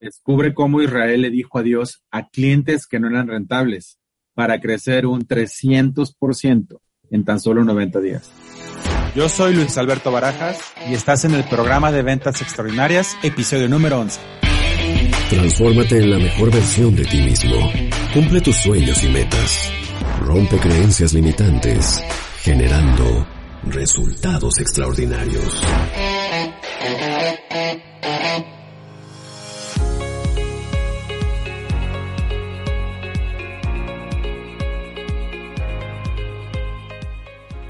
Descubre cómo Israel le dijo adiós a clientes que no eran rentables para crecer un 300% en tan solo 90 días. Yo soy Luis Alberto Barajas y estás en el programa de ventas extraordinarias, episodio número 11. Transfórmate en la mejor versión de ti mismo. Cumple tus sueños y metas. Rompe creencias limitantes, generando resultados extraordinarios.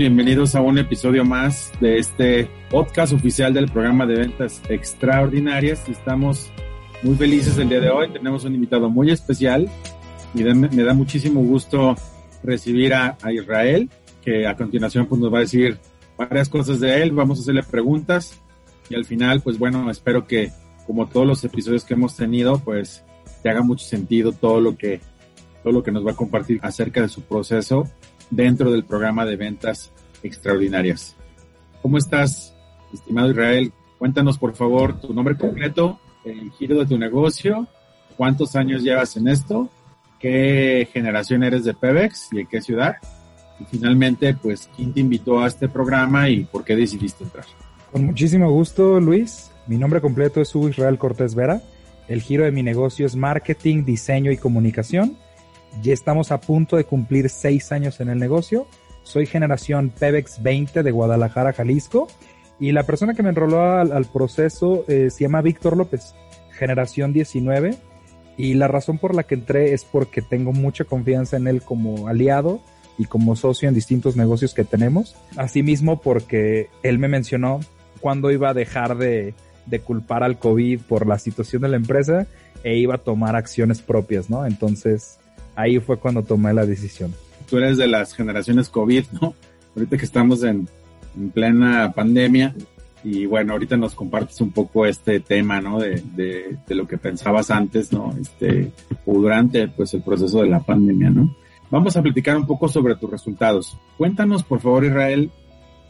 Bienvenidos a un episodio más de este podcast oficial del programa de ventas extraordinarias. Estamos muy felices el día de hoy. Tenemos un invitado muy especial y me da muchísimo gusto recibir a, Israel, que a continuación pues, nos va a decir varias cosas de él. Vamos a hacerle preguntas y al final, pues bueno, espero que como todos los episodios que hemos tenido, pues te haga mucho sentido todo lo que todo lo que nos va a compartir acerca de su proceso dentro del programa de ventas extraordinarias. ¿Cómo estás, estimado Israel? Cuéntanos, por favor, tu nombre completo, el giro de tu negocio, cuántos años llevas en esto, qué generación eres de Pebex y en qué ciudad. Y finalmente, pues, ¿quién te invitó a este programa y por qué decidiste entrar? Con muchísimo gusto, Luis. Mi nombre completo es Hugo Israel Cortés Vera. El giro de mi negocio es marketing, diseño y comunicación ya estamos a punto de cumplir seis años en el negocio. Soy generación PEBEX 20 de Guadalajara, Jalisco. Y la persona que me enroló al, proceso eh, se llama Víctor López, generación 19. Y la razón por la que entré es porque tengo mucha confianza en él como aliado y como socio en distintos negocios que tenemos. Asimismo, porque él me mencionó cuándo iba a dejar de, de culpar al COVID por la situación de la empresa e iba a tomar acciones propias, ¿no? Entonces, ahí fue cuando tomé la decisión. Tú eres de las generaciones COVID, ¿no? Ahorita que estamos en, plena pandemia y bueno, ahorita nos compartes un poco este tema, ¿no? De, de, de, lo que pensabas antes, ¿no? Este, o durante, pues, el proceso de la pandemia, ¿no? Vamos a platicar un poco sobre tus resultados. Cuéntanos, por favor, Israel,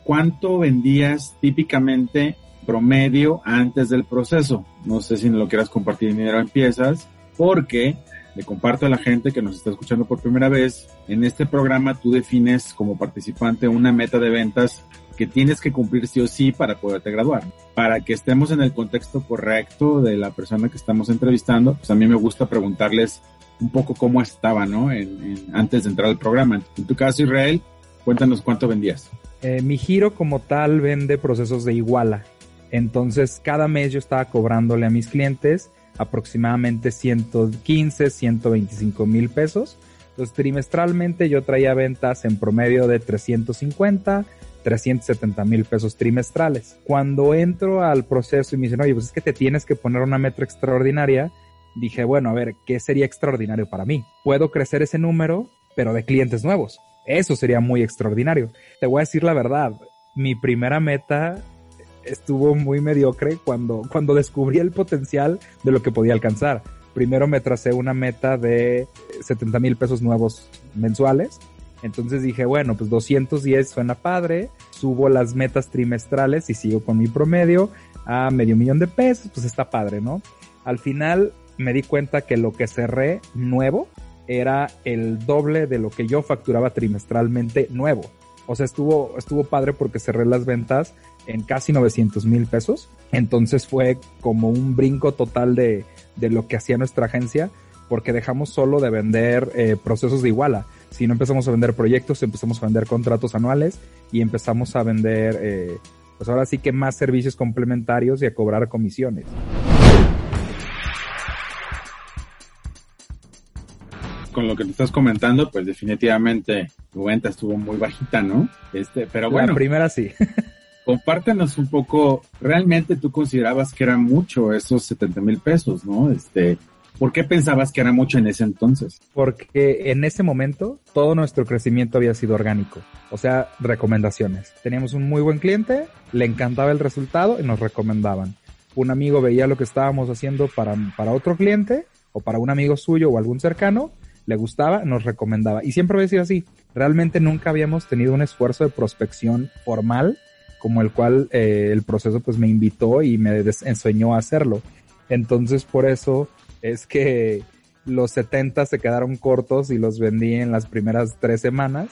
¿cuánto vendías típicamente promedio antes del proceso? No sé si lo quieras compartir en dinero en piezas, porque le comparto a la gente que nos está escuchando por primera vez, en este programa tú defines como participante una meta de ventas que tienes que cumplir sí o sí para poderte graduar. Para que estemos en el contexto correcto de la persona que estamos entrevistando, pues a mí me gusta preguntarles un poco cómo estaba, ¿no? antes de entrar al programa. En tu caso, Israel, cuéntanos cuánto vendías. Eh, mi giro como tal vende procesos de iguala. Entonces, cada mes yo estaba cobrándole a mis clientes aproximadamente 115, 125 mil pesos. Entonces, trimestralmente yo traía ventas en promedio de 350, 370 mil pesos trimestrales. Cuando entro al proceso y me dicen, oye, pues es que te tienes que poner una meta extraordinaria, dije, bueno, a ver, ¿qué sería extraordinario para mí? Puedo crecer ese número, pero de clientes nuevos. Eso sería muy extraordinario. Te voy a decir la verdad, mi primera meta estuvo muy mediocre cuando, cuando descubrí el potencial de lo que podía alcanzar. Primero me tracé una meta de 70 mil pesos nuevos mensuales. Entonces dije, bueno, pues 210 suena padre, subo las metas trimestrales y sigo con mi promedio a medio millón de pesos, pues está padre, ¿no? Al final me di cuenta que lo que cerré nuevo era el doble de lo que yo facturaba trimestralmente nuevo. O sea, estuvo, estuvo padre porque cerré las ventas en casi 900 mil pesos. Entonces fue como un brinco total de, de, lo que hacía nuestra agencia porque dejamos solo de vender eh, procesos de iguala. Si no empezamos a vender proyectos, empezamos a vender contratos anuales y empezamos a vender, eh, pues ahora sí que más servicios complementarios y a cobrar comisiones. Con lo que te estás comentando, pues definitivamente tu venta estuvo muy bajita, ¿no? Este, pero bueno. La primera sí. compártanos un poco, realmente tú considerabas que era mucho esos 70 mil pesos, ¿no? Este, ¿por qué pensabas que era mucho en ese entonces? Porque en ese momento todo nuestro crecimiento había sido orgánico, o sea, recomendaciones. Teníamos un muy buen cliente, le encantaba el resultado y nos recomendaban. Un amigo veía lo que estábamos haciendo para, para otro cliente o para un amigo suyo o algún cercano, le gustaba, nos recomendaba. Y siempre había sido así. Realmente nunca habíamos tenido un esfuerzo de prospección formal como el cual eh, el proceso pues me invitó y me enseñó a hacerlo. Entonces por eso es que los 70 se quedaron cortos y los vendí en las primeras tres semanas.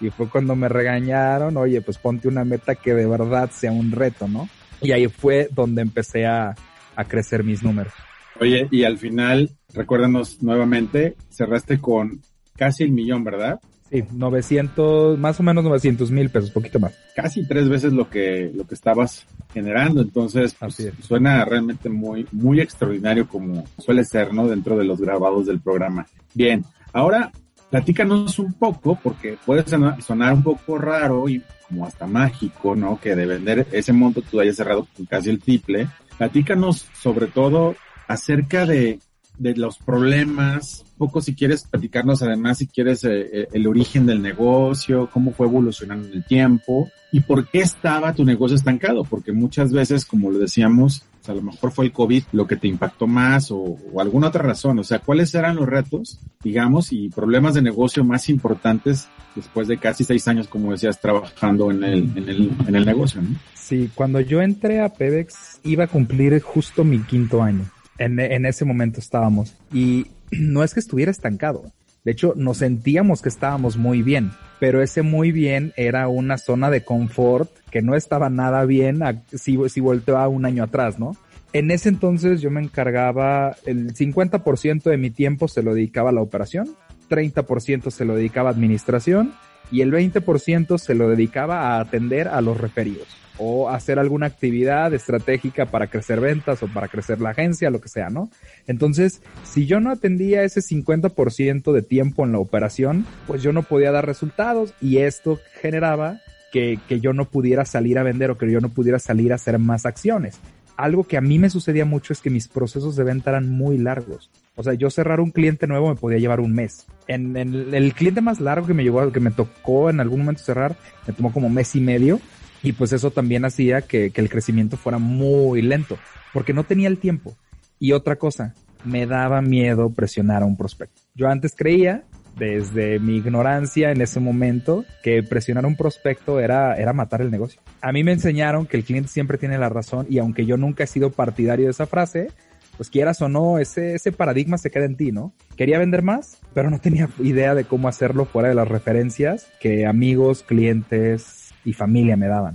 Y fue cuando me regañaron, oye, pues ponte una meta que de verdad sea un reto, ¿no? Y ahí fue donde empecé a, a crecer mis números. Oye, y al final, recuérdanos nuevamente, cerraste con casi el millón, ¿verdad? Sí, 900, más o menos 900 mil pesos, poquito más. Casi tres veces lo que, lo que estabas generando. Entonces, pues, suena realmente muy, muy extraordinario como suele ser, ¿no? Dentro de los grabados del programa. Bien. Ahora, platícanos un poco, porque puede sonar, un poco raro y como hasta mágico, ¿no? Que de vender ese monto tú hayas cerrado con casi el triple. Platícanos sobre todo acerca de de los problemas, poco si quieres platicarnos además si quieres eh, eh, el origen del negocio, cómo fue evolucionando en el tiempo y por qué estaba tu negocio estancado, porque muchas veces, como lo decíamos, a lo mejor fue el COVID lo que te impactó más o, alguna otra razón, o sea, cuáles eran los retos, digamos, y problemas de negocio más importantes después de casi seis años, como decías, trabajando en el, en el, en el negocio, ¿no? Sí, cuando yo entré a Pedex iba a cumplir justo mi quinto año en, ese momento estábamos. Y no es que estuviera estancado. De hecho, nos sentíamos que estábamos muy bien, pero ese muy bien era una zona de confort que no estaba nada bien si, si volteaba un año atrás, ¿no? En ese entonces yo me encargaba, el 50% de mi tiempo se lo dedicaba a la operación, 30% se lo dedicaba a administración y el 20% se lo dedicaba a atender a los referidos o hacer alguna actividad estratégica para crecer ventas o para crecer la agencia, lo que sea, ¿no? Entonces, si yo no atendía ese 50% de tiempo en la operación, pues yo no podía dar resultados y esto generaba que, que yo no pudiera salir a vender o que yo no pudiera salir a hacer más acciones. Algo que a mí me sucedía mucho es que mis procesos de venta eran muy largos. O sea, yo cerrar un cliente nuevo me podía llevar un mes. En, el cliente más largo que me llegó, que me tocó en algún momento cerrar, me tomó como mes y medio y pues eso también hacía que, que el crecimiento fuera muy lento, porque no tenía el tiempo. Y otra cosa, me daba miedo presionar a un prospecto. Yo antes creía, desde mi ignorancia en ese momento, que presionar un prospecto era, era matar el negocio. A mí me enseñaron que el cliente siempre tiene la razón y aunque yo nunca he sido partidario de esa frase, pues quieras o no, ese, ese paradigma se queda en ti, ¿no? Quería vender más, pero no tenía idea de cómo hacerlo fuera de las referencias que amigos, clientes, y familia me daban.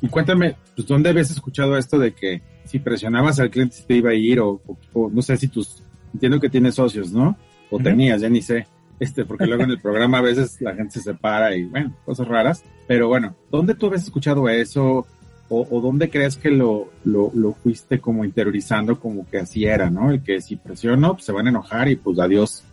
Y cuéntame, pues, ¿dónde habías escuchado esto de que si presionabas al cliente te iba a ir o, no sé si tus, entiendo que tienes socios, ¿no? O tenías, ya ni sé. Este, porque luego en el programa a veces la gente se separa y bueno, cosas raras. Pero bueno, ¿dónde tú habías escuchado eso? O, o, dónde crees que lo, lo, lo, fuiste como interiorizando como que así era, ¿no? El que si presiono, pues se van a enojar y pues adiós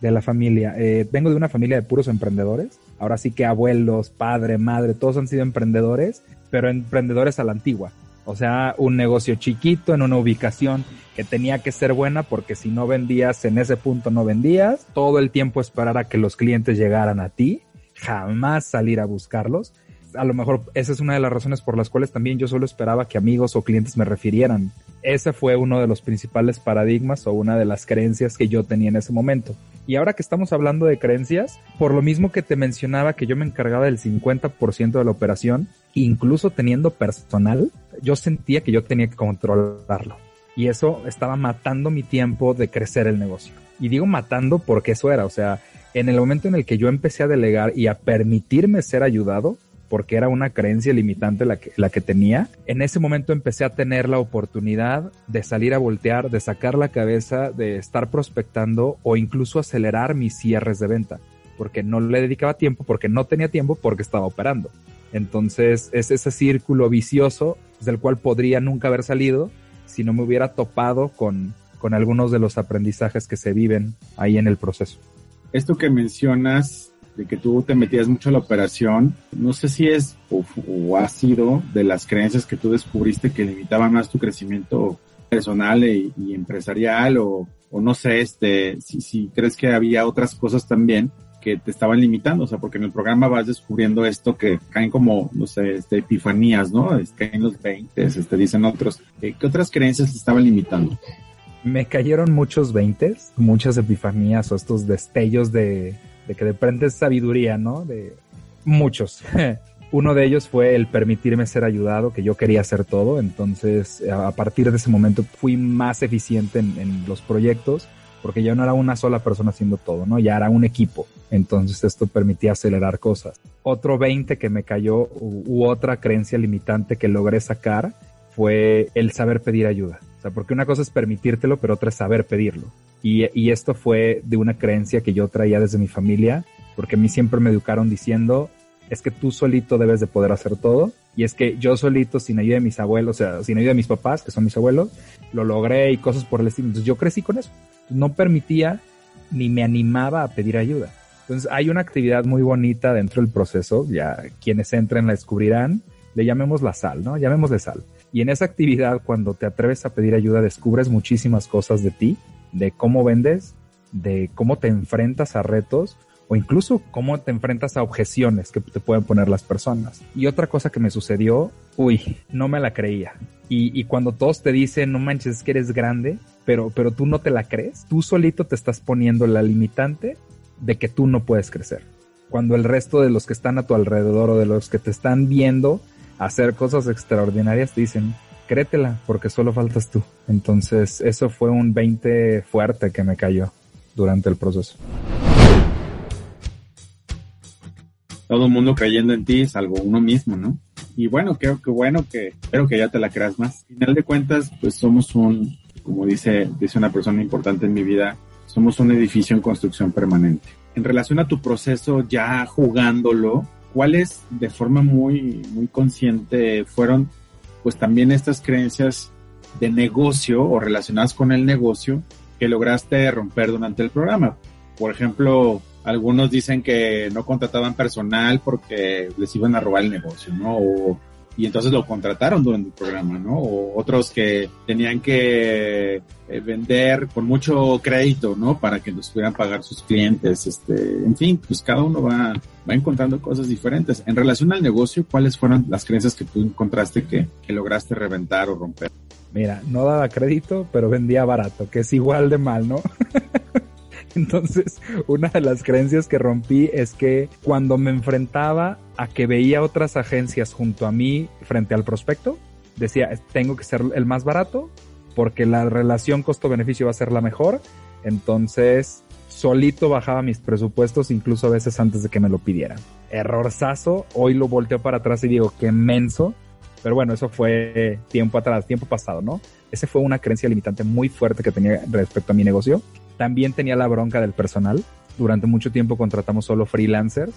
de la familia. Eh, vengo de una familia de puros emprendedores. Ahora sí que abuelos, padre, madre, todos han sido emprendedores, pero emprendedores a la antigua. O sea, un negocio chiquito en una ubicación que tenía que ser buena porque si no vendías en ese punto no vendías. Todo el tiempo esperar a que los clientes llegaran a ti. Jamás salir a buscarlos. A lo mejor esa es una de las razones por las cuales también yo solo esperaba que amigos o clientes me refirieran. Ese fue uno de los principales paradigmas o una de las creencias que yo tenía en ese momento. Y ahora que estamos hablando de creencias, por lo mismo que te mencionaba que yo me encargaba del 50% de la operación, incluso teniendo personal, yo sentía que yo tenía que controlarlo. Y eso estaba matando mi tiempo de crecer el negocio. Y digo matando porque eso era, o sea, en el momento en el que yo empecé a delegar y a permitirme ser ayudado, porque era una creencia limitante la que, la que tenía, en ese momento empecé a tener la oportunidad de salir a voltear, de sacar la cabeza, de estar prospectando o incluso acelerar mis cierres de venta, porque no le dedicaba tiempo, porque no tenía tiempo, porque estaba operando. Entonces es ese círculo vicioso del cual podría nunca haber salido si no me hubiera topado con, con algunos de los aprendizajes que se viven ahí en el proceso. Esto que mencionas de que tú te metías mucho a la operación, no sé si es o, ha sido de las creencias que tú descubriste que limitaban más tu crecimiento personal e, y empresarial o, o, no sé, este, si, si crees que había otras cosas también que te estaban limitando, o sea, porque en el programa vas descubriendo esto que caen como, no sé, este, epifanías, ¿no? Caen los 20, este, dicen otros. ¿Qué otras creencias te estaban limitando? Me cayeron muchos 20, muchas epifanías o estos destellos de, de que sabiduría, ¿no? De muchos. Uno de ellos fue el permitirme ser ayudado, que yo quería hacer todo, entonces a partir de ese momento fui más eficiente en, en los proyectos porque ya no era una sola persona haciendo todo, ¿no? Ya era un equipo. Entonces esto permitía acelerar cosas. Otro 20 que me cayó u, otra creencia limitante que logré sacar fue el saber pedir ayuda. O sea, porque una cosa es permitírtelo, pero otra es saber pedirlo. Y, esto fue de una creencia que yo traía desde mi familia, porque a mí siempre me educaron diciendo, es que tú solito debes de poder hacer todo. Y es que yo solito, sin ayuda de mis abuelos, o sea, sin ayuda de mis papás, que son mis abuelos, lo logré y cosas por el estilo. Entonces yo crecí con eso no permitía ni me animaba a pedir ayuda. Entonces hay una actividad muy bonita dentro del proceso, ya quienes entren la descubrirán, le llamemos la sal, ¿no? Llamémosle sal. Y en esa actividad, cuando te atreves a pedir ayuda, descubres muchísimas cosas de ti, de cómo vendes, de cómo te enfrentas a retos o incluso cómo te enfrentas a objeciones que te pueden poner las personas. Y otra cosa que me sucedió, uy, no me la creía. Y, cuando todos te dicen, no manches, es que eres grande, pero, pero tú no te la crees, tú solito te estás poniendo la limitante de que tú no puedes crecer. Cuando el resto de los que están a tu alrededor o de los que te están viendo hacer cosas extraordinarias te dicen, créetela, porque solo faltas tú. Entonces, eso fue un 20 fuerte que me cayó durante el proceso. Todo el mundo creyendo en ti, salvo uno mismo, ¿no? Y bueno, creo que bueno que espero que ya te la creas más. Al final de cuentas, pues somos un como dice, dice una persona importante en mi vida, somos un edificio en construcción permanente. En relación a tu proceso ya jugándolo, ¿cuáles de forma muy, muy consciente fueron pues también estas creencias de negocio o relacionadas con el negocio que lograste romper durante el programa? Por ejemplo, algunos dicen que no contrataban personal porque les iban a robar el negocio, ¿no? O y entonces lo contrataron durante el programa, ¿no? O otros que tenían que eh, vender con mucho crédito, ¿no? Para que los pudieran pagar sus clientes, este, en fin, pues cada uno va, va encontrando cosas diferentes. En relación al negocio, ¿cuáles fueron las creencias que tú encontraste que, que lograste reventar o romper? Mira, no daba crédito, pero vendía barato, que es igual de mal, ¿no? Entonces, una de las creencias que rompí es que cuando me enfrentaba a que veía otras agencias junto a mí frente al prospecto, decía, tengo que ser el más barato porque la relación costo-beneficio va a ser la mejor. Entonces, solito bajaba mis presupuestos incluso a veces antes de que me lo pidieran. Errorzazo, hoy lo volteo para atrás y digo, qué menso. Pero bueno, eso fue tiempo atrás, tiempo pasado, ¿no? Esa fue una creencia limitante muy fuerte que tenía respecto a mi negocio también tenía la bronca del personal. Durante mucho tiempo contratamos solo freelancers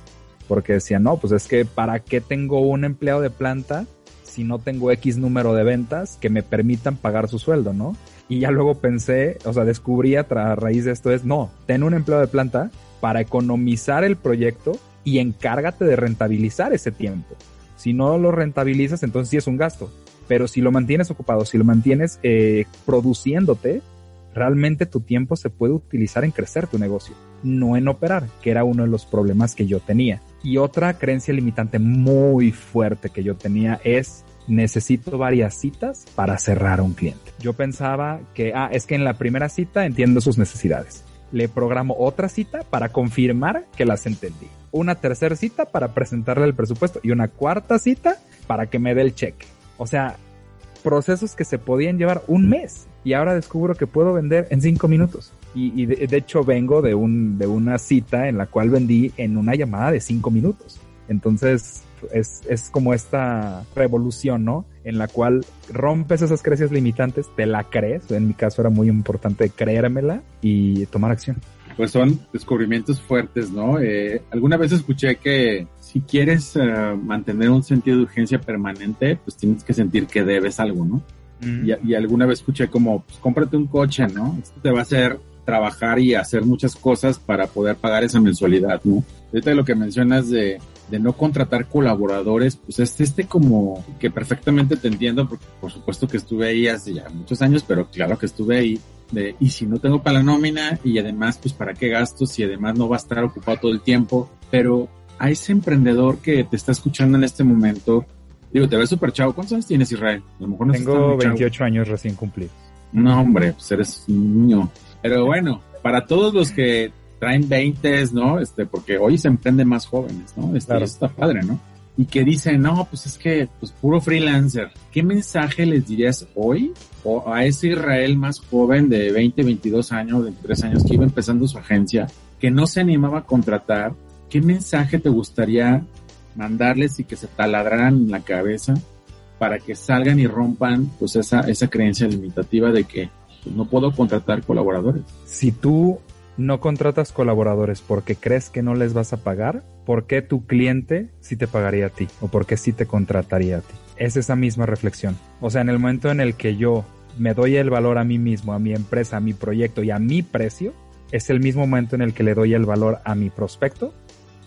porque decían, no, pues es que ¿para qué tengo un empleado de planta si no tengo X número de ventas que me permitan pagar su sueldo, ¿no? Y ya luego pensé, o sea, descubrí a, raíz de esto es, no, ten un empleado de planta para economizar el proyecto y encárgate de rentabilizar ese tiempo. Si no lo rentabilizas, entonces sí es un gasto. Pero si lo mantienes ocupado, si lo mantienes eh, produciéndote, realmente tu tiempo se puede utilizar en crecer tu negocio, no en operar, que era uno de los problemas que yo tenía. Y otra creencia limitante muy fuerte que yo tenía es necesito varias citas para cerrar a un cliente. Yo pensaba que, ah, es que en la primera cita entiendo sus necesidades. Le programo otra cita para confirmar que las entendí. Una tercera cita para presentarle el presupuesto y una cuarta cita para que me dé el cheque. O sea, procesos que se podían llevar un mes y ahora descubro que puedo vender en cinco minutos. Y, de, hecho vengo de, un, de una cita en la cual vendí en una llamada de cinco minutos. Entonces es, es como esta revolución, ¿no? En la cual rompes esas creencias limitantes, te la crees. En mi caso era muy importante creérmela y tomar acción. Pues son descubrimientos fuertes, ¿no? Eh, alguna vez escuché que si quieres eh, mantener un sentido de urgencia permanente, pues tienes que sentir que debes algo, ¿no? Y, alguna vez escuché como, pues cómprate un coche, ¿no? Esto te va a hacer trabajar y hacer muchas cosas para poder pagar esa mensualidad, ¿no? Ahorita lo que mencionas de, de no contratar colaboradores, pues es este como que perfectamente te entiendo, porque por supuesto que estuve ahí hace ya muchos años, pero claro que estuve ahí. Y si no tengo para la nómina y además pues para qué gastos y además no va a estar ocupado todo el tiempo, pero a ese emprendedor que te está escuchando en este momento, Digo, te ves súper chavo. ¿Cuántos años tienes, Israel? A lo mejor no Tengo 28 años recién cumplidos. No, hombre, pues eres un niño. Pero bueno, para todos los que traen 20, ¿no? Este, porque hoy se emprende más jóvenes, ¿no? Este, Está padre, ¿no? y que dicen, no, pues es que, pues puro freelancer. ¿Qué mensaje les dirías hoy o a ese Israel más joven de 20, 22 años, 23 años que iba empezando su agencia, que no se animaba a contratar? ¿Qué mensaje te gustaría mandarles y que se taladraran la cabeza para que salgan y rompan pues esa, esa creencia limitativa de que pues, no puedo contratar colaboradores? Si tú no contratas colaboradores porque crees que no les vas a pagar, ¿por qué tu cliente sí te pagaría a ti? ¿O por qué sí te contrataría a ti? Es esa misma reflexión. O sea, en el momento en el que yo me doy el valor a mí mismo, a mi empresa, a mi proyecto y a mi precio, es el mismo momento en el que le doy el valor a mi prospecto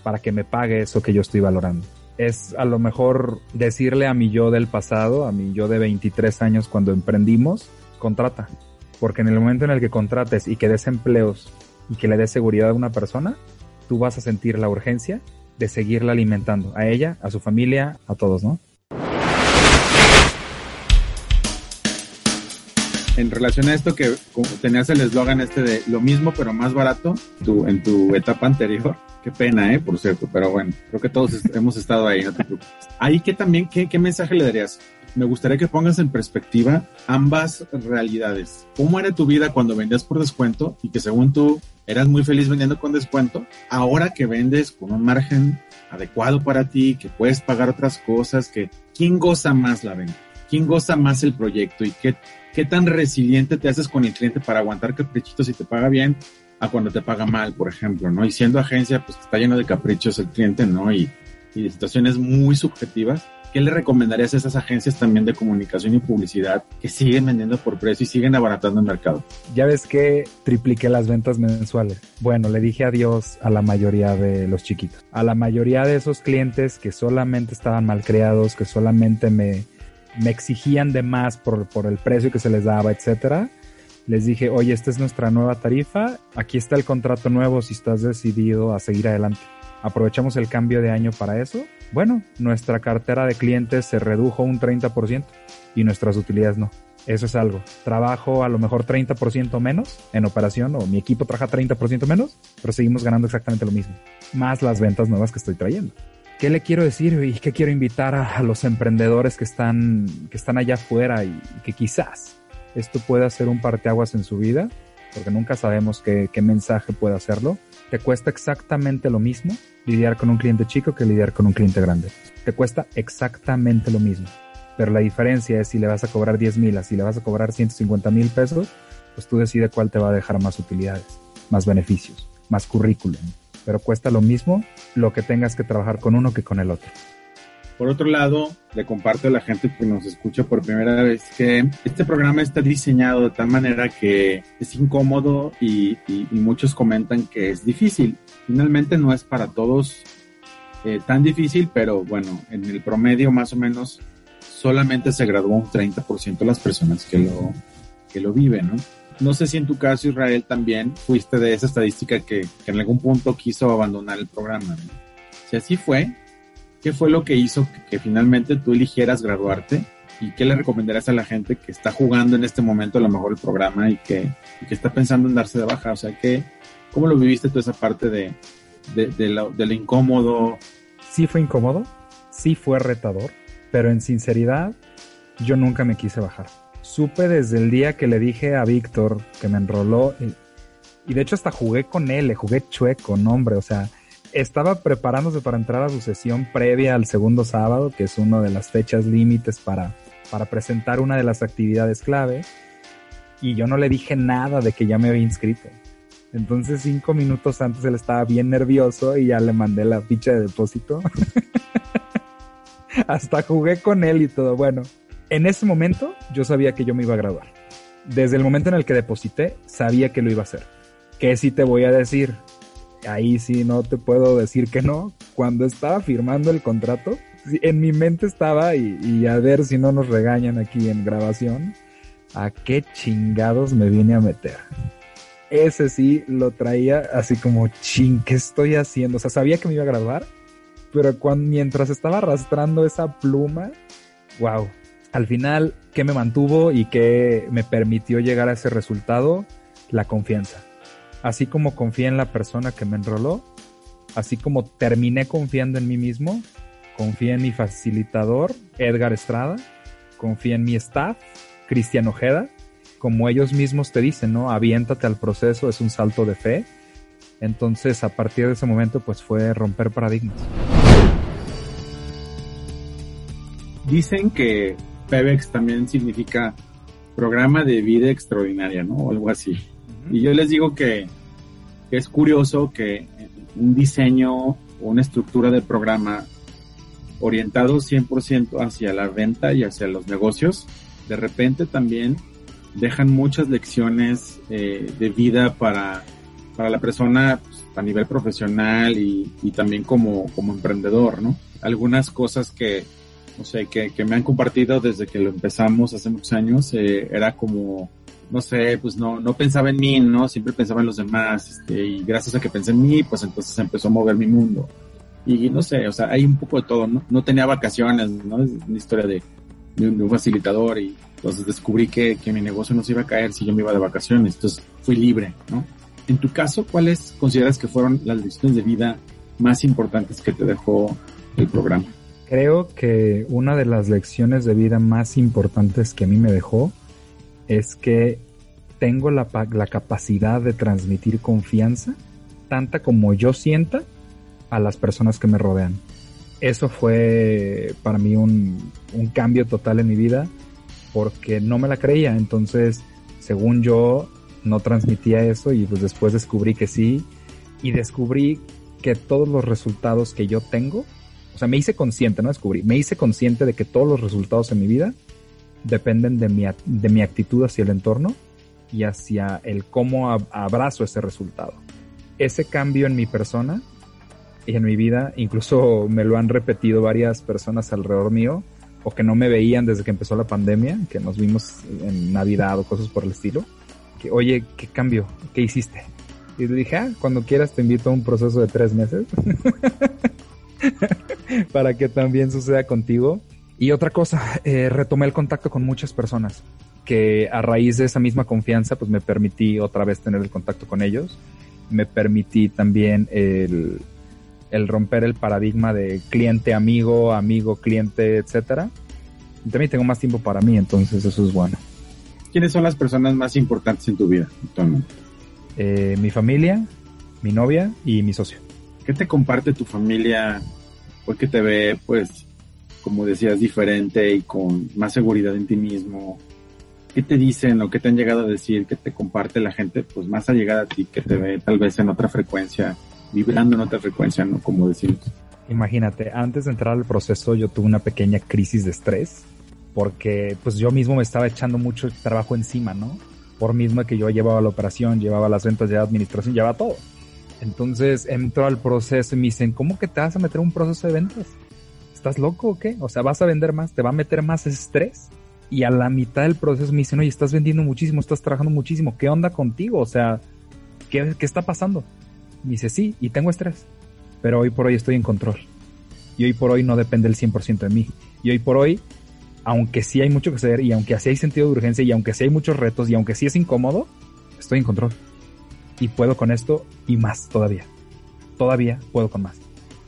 para que me pague eso que yo estoy valorando. Es a lo mejor decirle a mi yo del pasado, a mi yo de 23 años cuando emprendimos, contrata. Porque en el momento en el que contrates y que des empleos y que le des seguridad a una persona, tú vas a sentir la urgencia de seguirla alimentando, a ella, a su familia, a todos, ¿no? En relación a esto que tenías el eslogan este de lo mismo pero más barato tu, en tu etapa anterior, qué pena, ¿eh? Por cierto, pero bueno, creo que todos hemos estado ahí, no te preocupes. Ahí que también, ¿qué, ¿qué mensaje le darías? me gustaría que pongas en perspectiva ambas realidades. ¿Cómo era tu vida cuando vendías por descuento y que según tú eras muy feliz vendiendo con descuento? Ahora que vendes con un margen adecuado para ti, que puedes pagar otras cosas, que ¿quién goza más la venta? ¿Quién goza más el proyecto y qué, qué tan resiliente te haces con el cliente para aguantar caprichitos si te paga bien a cuando te paga mal, por ejemplo, ¿no? Y siendo agencia, pues está lleno de caprichos el cliente, ¿no? Y, y de situaciones muy subjetivas ¿qué le recomendarías a esas agencias también de comunicación y publicidad que siguen vendiendo por precio y siguen abaratando el mercado? Ya ves que tripliqué las ventas mensuales. Bueno, le dije adiós a la mayoría de los chiquitos. A la mayoría de esos clientes que solamente estaban mal creados, que solamente me, me exigían de más por, por el precio que se les daba, etcétera. Les dije, oye, esta es nuestra nueva tarifa, aquí está el contrato nuevo si estás decidido a seguir adelante aprovechamos el cambio de año para eso, bueno, nuestra cartera de clientes se redujo un 30% y nuestras utilidades no. Eso es algo. Trabajo a lo mejor 30% menos en operación o mi equipo trabaja 30% menos, pero seguimos ganando exactamente lo mismo. Más las ventas nuevas que estoy trayendo. ¿Qué le quiero decir y qué quiero invitar a, los emprendedores que están, que están allá afuera y, que quizás esto pueda ser un parteaguas en su vida? Porque nunca sabemos qué, qué mensaje puede hacerlo. Te cuesta exactamente lo mismo lidiar con un cliente chico que lidiar con un cliente grande. Te cuesta exactamente lo mismo. Pero la diferencia es si le vas a cobrar 10 mil, si le vas a cobrar 150 mil pesos, pues tú decides cuál te va a dejar más utilidades, más beneficios, más currículum. Pero cuesta lo mismo lo que tengas que trabajar con uno que con el otro. Por otro lado, le comparto a la gente que nos escucha por primera vez que este programa está diseñado de tal manera que es incómodo y, muchos comentan que es difícil. Finalmente no es para todos eh, tan difícil, pero bueno, en el promedio más o menos solamente se graduó un 30% de las personas que lo, que lo viven, ¿no? No sé si en tu caso, Israel, también fuiste de esa estadística que, en algún punto quiso abandonar el programa. Si así fue, ¿Qué fue lo que hizo que, finalmente tú eligieras graduarte? ¿Y qué le recomendarías a la gente que está jugando en este momento a lo mejor el programa y que, que está pensando en darse de baja? O sea, ¿qué, ¿cómo lo viviste tú esa parte de, de, lo, incómodo? Sí fue incómodo, sí fue retador, pero en sinceridad yo nunca me quise bajar. Supe desde el día que le dije a Víctor que me enroló y, de hecho hasta jugué con él, le jugué chueco, no hombre, o sea, estaba preparándose para entrar a su sesión previa al segundo sábado, que es una de las fechas límites para, para presentar una de las actividades clave. Y yo no le dije nada de que ya me había inscrito. Entonces cinco minutos antes él estaba bien nervioso y ya le mandé la ficha de depósito. Hasta jugué con él y todo. Bueno, en ese momento yo sabía que yo me iba a graduar. Desde el momento en el que deposité, sabía que lo iba a hacer. ¿Qué sí te voy a decir? Ahí sí no te puedo decir que no. Cuando estaba firmando el contrato, en mi mente estaba, y, a ver si no nos regañan aquí en grabación, a qué chingados me vine a meter. Ese sí lo traía así como, ching, ¿qué estoy haciendo? O sea, sabía que me iba a graduar, pero cuando, mientras estaba arrastrando esa pluma, wow. Al final, ¿qué me mantuvo y qué me permitió llegar a ese resultado? La confianza así como confié en la persona que me enroló, así como terminé confiando en mí mismo, confía en mi facilitador, Edgar Estrada, confía en mi staff, Cristian Ojeda, como ellos mismos te dicen, ¿no? Aviéntate al proceso, es un salto de fe. Entonces, a partir de ese momento, pues fue romper paradigmas. Dicen que PEBEX también significa programa de vida extraordinaria, ¿no? O algo así. Y yo les digo que, es curioso que un diseño o una estructura de programa orientado 100% hacia la venta y hacia los negocios, de repente también dejan muchas lecciones eh, de vida para, para la persona pues, a nivel profesional y, y también como, como emprendedor, ¿no? Algunas cosas que, no sé, que, que me han compartido desde que lo empezamos hace muchos años, eh, era como, no sé, pues no, no pensaba en mí, ¿no? Siempre pensaba en los demás, este, y gracias a que pensé en mí, pues entonces empezó a mover mi mundo. Y no sé, o sea, hay un poco de todo, ¿no? No tenía vacaciones, ¿no? Es una historia de, un, de un facilitador y entonces descubrí que, que mi negocio no se iba a caer si yo me iba de vacaciones, entonces fui libre, ¿no? En tu caso, ¿cuáles consideras que fueron las lecciones de vida más importantes que te dejó el programa? Creo que una de las lecciones de vida más importantes que a mí me dejó es que tengo la, la capacidad de transmitir confianza, tanta como yo sienta, a las personas que me rodean. Eso fue para mí un, un cambio total en mi vida porque no me la creía. Entonces, según yo, no transmitía eso y pues después descubrí que sí y descubrí que todos los resultados que yo tengo, o sea, me hice consciente, no descubrí, me hice consciente de que todos los resultados en mi vida dependen de mi, de mi actitud hacia el entorno y hacia el cómo abrazo ese resultado. Ese cambio en mi persona y en mi vida, incluso me lo han repetido varias personas alrededor mío, o que no me veían desde que empezó la pandemia, que nos vimos en Navidad o cosas por el estilo, que, oye, ¿qué cambio? ¿Qué hiciste? Y le dije, ah, cuando quieras te invito a un proceso de tres meses para que también suceda contigo. Y otra cosa, eh, retomé el contacto con muchas personas que a raíz de esa misma confianza, pues me permití otra vez tener el contacto con ellos. Me permití también el, el romper el paradigma de cliente, amigo, amigo, cliente, etcétera. Y también tengo más tiempo para mí, entonces eso es bueno. ¿Quiénes son las personas más importantes en tu vida actualmente? Eh, mi familia, mi novia y mi socio. ¿Qué te comparte tu familia? Porque te ve, pues, como decías, diferente y con más seguridad en ti mismo. ¿Qué te dicen o qué te han llegado a decir? ¿Qué te comparte la gente, pues, más allegada a ti, que te ve tal vez en otra frecuencia, vibrando en otra frecuencia, ¿no? Como decimos. Imagínate, antes de entrar al proceso yo tuve una pequeña crisis de estrés porque pues yo mismo me estaba echando mucho trabajo encima, ¿no? Por mismo que yo llevaba la operación, llevaba las ventas, llevaba administración, llevaba todo. Entonces entro al proceso y me dicen, ¿cómo que te vas a meter un proceso de ventas? ¿Estás loco o qué? O sea, vas a vender más, te va a meter más estrés. Y a la mitad del proceso me dicen, oye, estás vendiendo muchísimo, estás trabajando muchísimo, ¿qué onda contigo? O sea, ¿qué, qué está pasando? Me dice, sí, y tengo estrés, pero hoy por hoy estoy en control. Y hoy por hoy no depende el 100% de mí. Y hoy por hoy, aunque sí hay mucho que hacer, y aunque sí hay sentido de urgencia, y aunque sí hay muchos retos, y aunque sí es incómodo, estoy en control. Y puedo con esto y más todavía. Todavía puedo con más.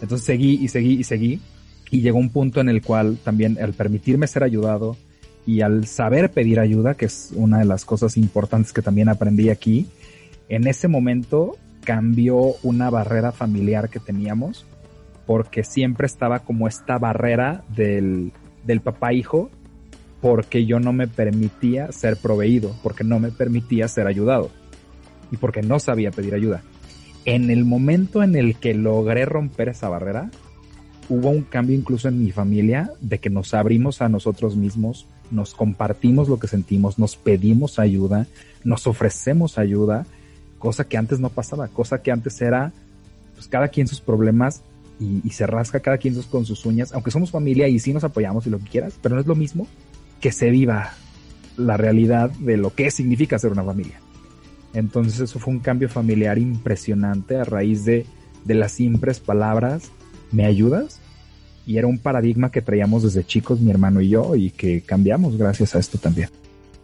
Entonces seguí y seguí y seguí. Y llegó un punto en el cual también al permitirme ser ayudado y al saber pedir ayuda, que es una de las cosas importantes que también aprendí aquí, en ese momento cambió una barrera familiar que teníamos porque siempre estaba como esta barrera del, del papá hijo porque yo no me permitía ser proveído, porque no me permitía ser ayudado y porque no sabía pedir ayuda. En el momento en el que logré romper esa barrera, hubo un cambio incluso en mi familia de que nos abrimos a nosotros mismos, nos compartimos lo que sentimos, nos pedimos ayuda, nos ofrecemos ayuda, cosa que antes no pasaba, cosa que antes era pues cada quien sus problemas y, se rasca cada quien con sus uñas, aunque somos familia y sí nos apoyamos y lo que quieras, pero no es lo mismo que se viva la realidad de lo que significa ser una familia. Entonces eso fue un cambio familiar impresionante a raíz de, de las simples palabras, ¿me ayudas? Y era un paradigma que traíamos desde chicos mi hermano y yo y que cambiamos gracias a esto también.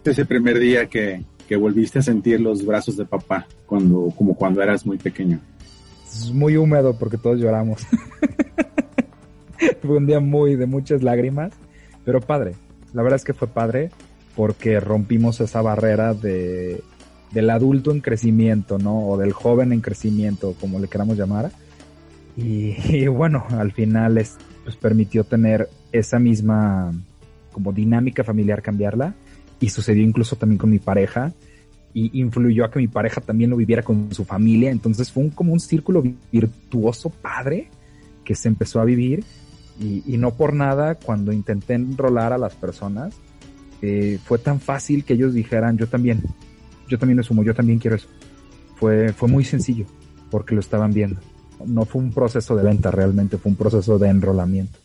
Ese primer día que, que volviste a sentir los brazos de papá, cuando, como cuando eras muy pequeño. Es muy húmedo porque todos lloramos. fue un día muy de muchas lágrimas, pero padre. La verdad es que fue padre porque rompimos esa barrera de, del adulto en crecimiento, ¿no? O del joven en crecimiento, como le queramos llamar. Y, bueno, al final es, pues permitió tener esa misma como dinámica familiar cambiarla y sucedió incluso también con mi pareja y influyó a que mi pareja también lo viviera con su familia. Entonces fue un, como un círculo virtuoso padre que se empezó a vivir y, no por nada cuando intenté enrolar a las personas eh, fue tan fácil que ellos dijeran yo también, yo también lo sumo, yo también quiero eso. Fue, fue muy sencillo porque lo estaban viendo. No fue un proceso de venta realmente, fue un proceso de enrolamiento.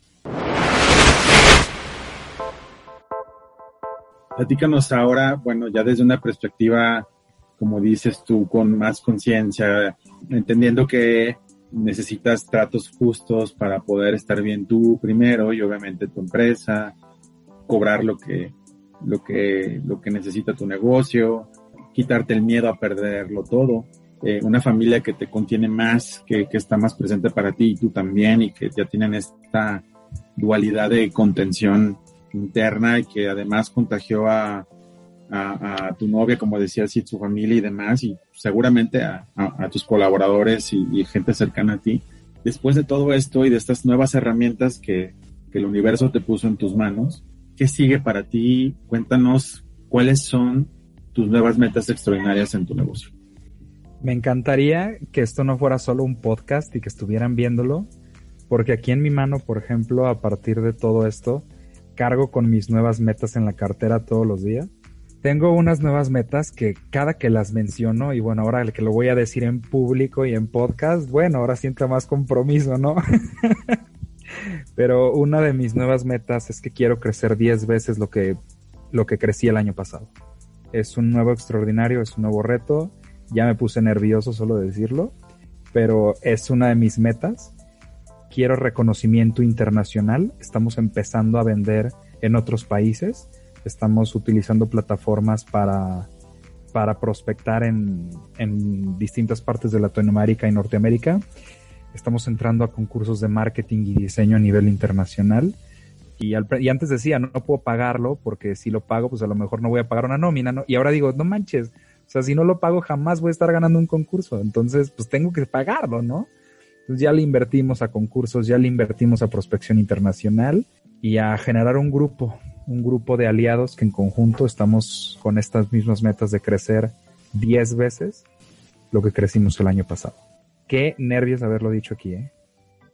Platícanos ahora, bueno, ya desde una perspectiva, como dices tú, con más conciencia, entendiendo que necesitas tratos justos para poder estar bien tú primero y obviamente tu empresa, cobrar lo que, lo que, lo que necesita tu negocio, quitarte el miedo a perderlo todo. Eh, una familia que te contiene más, que, que está más presente para ti y tú también y que ya tienen esta dualidad de contención interna y que además contagió a, a, tu novia, como decía y su familia y demás, y seguramente a, tus colaboradores y, gente cercana a ti. Después de todo esto y de estas nuevas herramientas que, que el universo te puso en tus manos, ¿qué sigue para ti? Cuéntanos cuáles son tus nuevas metas extraordinarias en tu negocio. Me encantaría que esto no fuera solo un podcast y que estuvieran viéndolo, porque aquí en mi mano, por ejemplo, a partir de todo esto, cargo con mis nuevas metas en la cartera todos los días. Tengo unas nuevas metas que cada que las menciono, y bueno, ahora que lo voy a decir en público y en podcast, bueno, ahora siento más compromiso, ¿no? Pero una de mis nuevas metas es que quiero crecer 10 veces lo que, lo que crecí el año pasado. Es un nuevo extraordinario, es un nuevo reto. Ya me puse nervioso solo de decirlo, pero es una de mis metas quiero reconocimiento internacional. Estamos empezando a vender en otros países. Estamos utilizando plataformas para, para prospectar en, en distintas partes de Latinoamérica y Norteamérica. Estamos entrando a concursos de marketing y diseño a nivel internacional. Y, y, antes decía, no, puedo pagarlo porque si lo pago, pues a lo mejor no voy a pagar una nómina. ¿no? Y ahora digo, no manches, o sea, si no lo pago jamás voy a estar ganando un concurso. Entonces, pues tengo que pagarlo, ¿no? Entonces ya le invertimos a concursos, ya le invertimos a prospección internacional y a generar un grupo, un grupo de aliados que en conjunto estamos con estas mismas metas de crecer 10 veces lo que crecimos el año pasado. Qué nervios haberlo dicho aquí, ¿eh?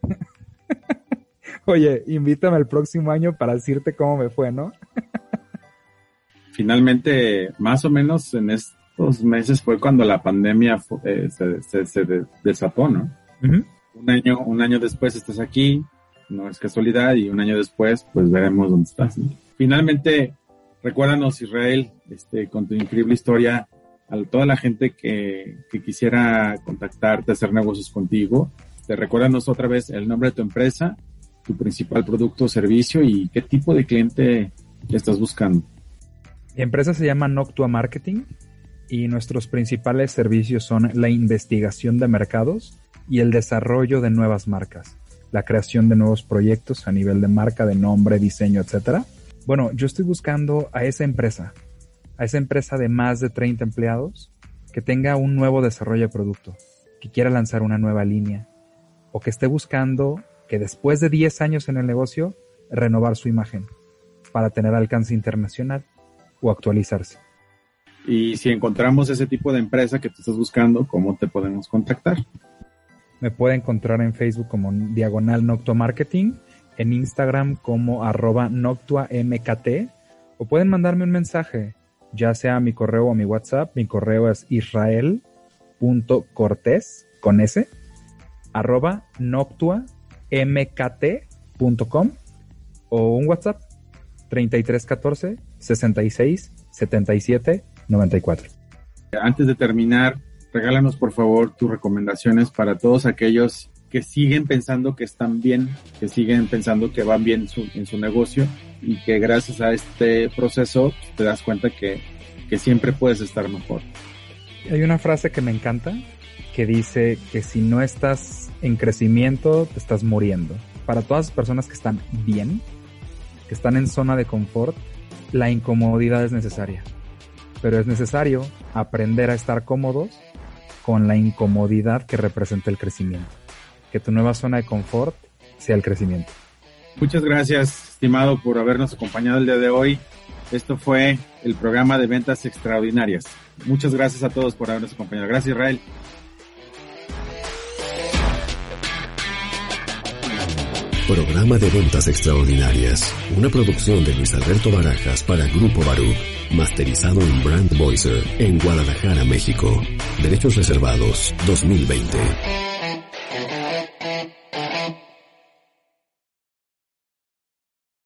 Oye, invítame el próximo año para decirte cómo me fue, ¿no? Finalmente, más o menos en estos meses fue cuando la pandemia eh, se, desató, ¿no? un año, un año después estás aquí, no es casualidad, y un año después, pues veremos dónde estás. Finalmente, recuérdanos, Israel, este, con tu increíble historia, a toda la gente que, que quisiera contactarte, hacer negocios contigo, te recuérdanos otra vez el nombre de tu empresa, tu principal producto o servicio y qué tipo de cliente estás buscando. Mi empresa se llama Noctua Marketing y nuestros principales servicios son la investigación de mercados, y el desarrollo de nuevas marcas, la creación de nuevos proyectos a nivel de marca, de nombre, diseño, etcétera. Bueno, yo estoy buscando a esa empresa, a esa empresa de más de 30 empleados que tenga un nuevo desarrollo de producto, que quiera lanzar una nueva línea o que esté buscando que después de 10 años en el negocio renovar su imagen para tener alcance internacional o actualizarse. Y si encontramos ese tipo de empresa que te estás buscando, ¿cómo te podemos contactar? Me puede encontrar en Facebook como Diagonal Noctua Marketing, en Instagram como arroba Noctua MKT, o pueden mandarme un mensaje, ya sea a mi correo o a mi WhatsApp. Mi correo es israel.cortés con S, arroba noctuamkt.com o un WhatsApp 3314 66 77 94. Antes de terminar, regálanos por favor tus recomendaciones para todos aquellos que siguen pensando que están bien, que siguen pensando que van bien en su negocio y que gracias a este proceso te das cuenta que, que siempre puedes estar mejor. Hay una frase que me encanta que dice que si no estás en crecimiento, te estás muriendo. para todas las personas que están bien, que están en zona de confort, la incomodidad es necesaria. Pero es necesario aprender a estar cómodos con la incomodidad que representa el crecimiento. Que tu nueva zona de confort sea el crecimiento. Muchas gracias, estimado, por habernos acompañado el día de hoy. Esto fue el programa de ventas extraordinarias. Muchas gracias a todos por habernos acompañado. Gracias, Israel. Programa de Ventas Extraordinarias. Una producción de Luis Alberto Barajas para Grupo Barú. Masterizado en Brand Voicer en Guadalajara, México. Derechos reservados 2020.